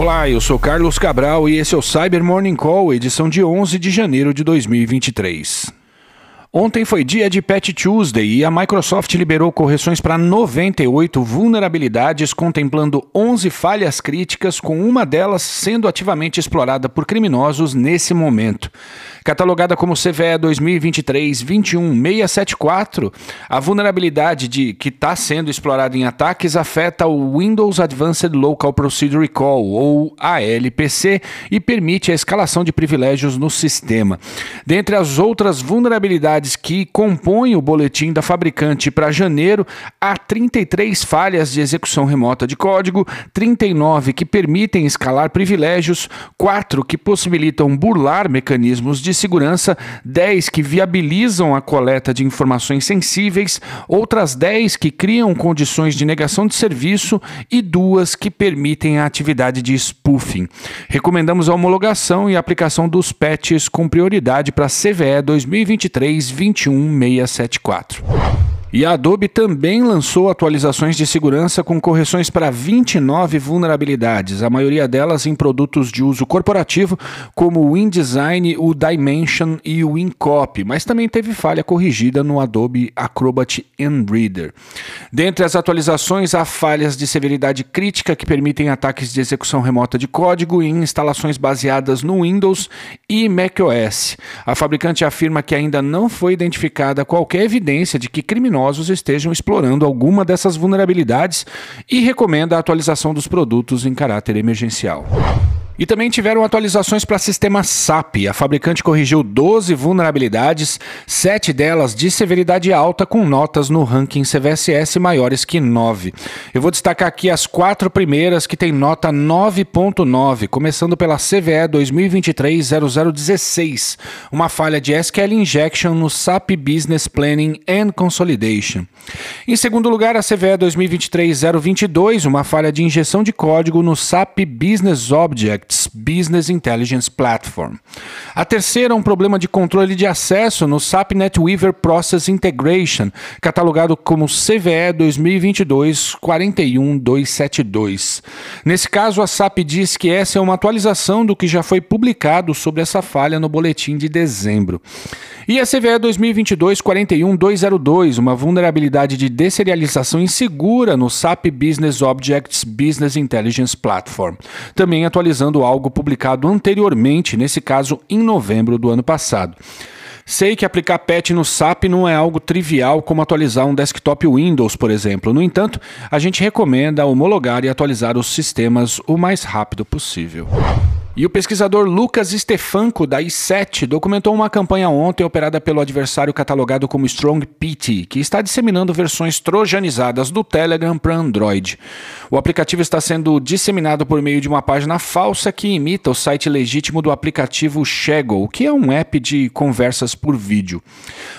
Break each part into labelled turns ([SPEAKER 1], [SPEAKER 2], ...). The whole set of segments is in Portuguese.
[SPEAKER 1] Olá, eu sou Carlos Cabral e esse é o Cyber Morning Call, edição de 11 de janeiro de 2023. Ontem foi dia de Patch Tuesday e a Microsoft liberou correções para 98 vulnerabilidades, contemplando 11 falhas críticas, com uma delas sendo ativamente explorada por criminosos nesse momento. Catalogada como CVE 2023-21674, a vulnerabilidade de que está sendo explorada em ataques afeta o Windows Advanced Local Procedure Call, ou ALPC, e permite a escalação de privilégios no sistema. Dentre as outras vulnerabilidades, que compõem o boletim da fabricante para janeiro, há 33 falhas de execução remota de código, 39 que permitem escalar privilégios, 4 que possibilitam burlar mecanismos de segurança, 10 que viabilizam a coleta de informações sensíveis, outras 10 que criam condições de negação de serviço e duas que permitem a atividade de spoofing. Recomendamos a homologação e aplicação dos patches com prioridade para CVE 2023 21674. E a Adobe também lançou atualizações de segurança com correções para 29 vulnerabilidades, a maioria delas em produtos de uso corporativo, como o InDesign, o Dimension e o InCopy, mas também teve falha corrigida no Adobe Acrobat Reader. Dentre as atualizações, há falhas de severidade crítica que permitem ataques de execução remota de código em instalações baseadas no Windows e macOS. A fabricante afirma que ainda não foi identificada qualquer evidência de que criminosos criminosos estejam explorando alguma dessas vulnerabilidades e recomenda a atualização dos produtos em caráter emergencial. E também tiveram atualizações para sistema SAP. A fabricante corrigiu 12 vulnerabilidades, 7 delas de severidade alta, com notas no ranking CVSS maiores que 9. Eu vou destacar aqui as quatro primeiras que têm nota 9.9, começando pela CVE 2023-0016, uma falha de SQL Injection no SAP Business Planning and Consolidation. Em segundo lugar, a CVE 2023-022, uma falha de injeção de código no SAP Business Object Business Intelligence Platform. A terceira é um problema de controle de acesso no SAP NetWeaver Process Integration, catalogado como CVE 2022 41272. Nesse caso, a SAP diz que essa é uma atualização do que já foi publicado sobre essa falha no boletim de dezembro. E a CVE 2022 41202, uma vulnerabilidade de deserialização insegura no SAP Business Objects Business Intelligence Platform, também atualizando algo publicado anteriormente, nesse caso em novembro do ano passado. Sei que aplicar patch no SAP não é algo trivial como atualizar um desktop Windows, por exemplo. No entanto, a gente recomenda homologar e atualizar os sistemas o mais rápido possível. E o pesquisador Lucas Stefanco, da i7, documentou uma campanha ontem operada pelo adversário catalogado como Strong PT, que está disseminando versões trojanizadas do Telegram para Android. O aplicativo está sendo disseminado por meio de uma página falsa que imita o site legítimo do aplicativo Shaggle, que é um app de conversas por vídeo.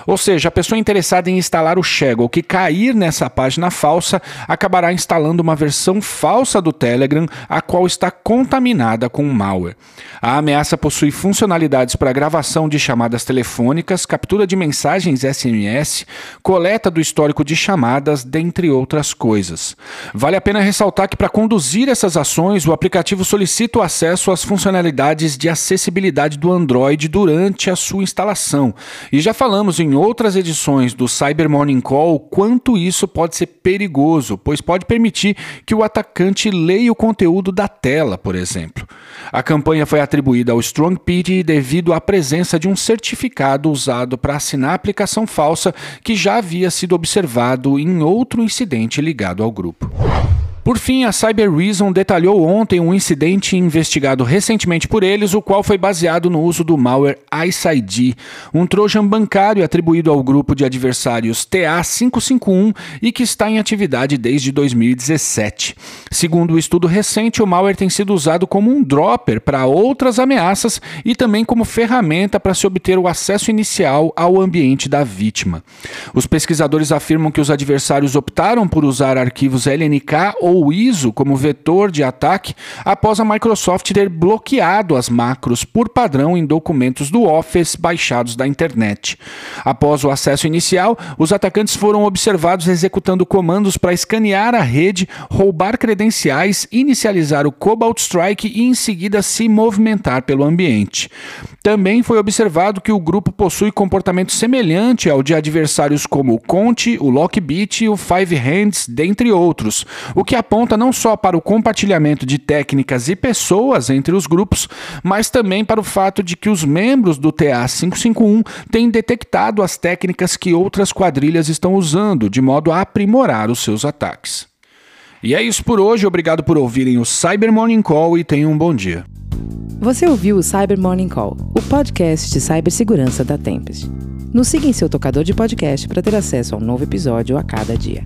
[SPEAKER 1] Ou seja, a pessoa interessada em instalar o Shaggle que cair nessa página falsa acabará instalando uma versão falsa do Telegram, a qual está contaminada com malware. A ameaça possui funcionalidades para gravação de chamadas telefônicas, captura de mensagens SMS, coleta do histórico de chamadas, dentre outras coisas. Vale a pena ressaltar que para conduzir essas ações, o aplicativo solicita o acesso às funcionalidades de acessibilidade do Android durante a sua instalação. E já falamos em outras edições do Cyber Morning Call quanto isso pode ser perigoso, pois pode permitir que o atacante leia o conteúdo da tela, por exemplo. A campanha foi atribuída ao StrongPD devido à presença de um certificado usado para assinar a aplicação falsa que já havia sido observado em outro incidente ligado ao grupo. Por fim, a Cyber Reason detalhou ontem um incidente investigado recentemente por eles, o qual foi baseado no uso do malware IceID, um trojan bancário atribuído ao grupo de adversários TA551 e que está em atividade desde 2017. Segundo o um estudo recente, o malware tem sido usado como um dropper para outras ameaças e também como ferramenta para se obter o acesso inicial ao ambiente da vítima. Os pesquisadores afirmam que os adversários optaram por usar arquivos LNK ou ou ISO como vetor de ataque após a Microsoft ter bloqueado as macros por padrão em documentos do Office baixados da internet. Após o acesso inicial, os atacantes foram observados executando comandos para escanear a rede, roubar credenciais, inicializar o Cobalt Strike e em seguida se movimentar pelo ambiente. Também foi observado que o grupo possui comportamento semelhante ao de adversários como o Conte, o Lockbit e o Five Hands, dentre outros, o que aponta não só para o compartilhamento de técnicas e pessoas entre os grupos, mas também para o fato de que os membros do TA551 têm detectado as técnicas que outras quadrilhas estão usando, de modo a aprimorar os seus ataques. E é isso por hoje, obrigado por ouvirem o Cyber Morning Call e tenham um bom dia.
[SPEAKER 2] Você ouviu o Cyber Morning Call, o podcast de cibersegurança da Tempest. Nos siga em seu tocador de podcast para ter acesso a um novo episódio a cada dia.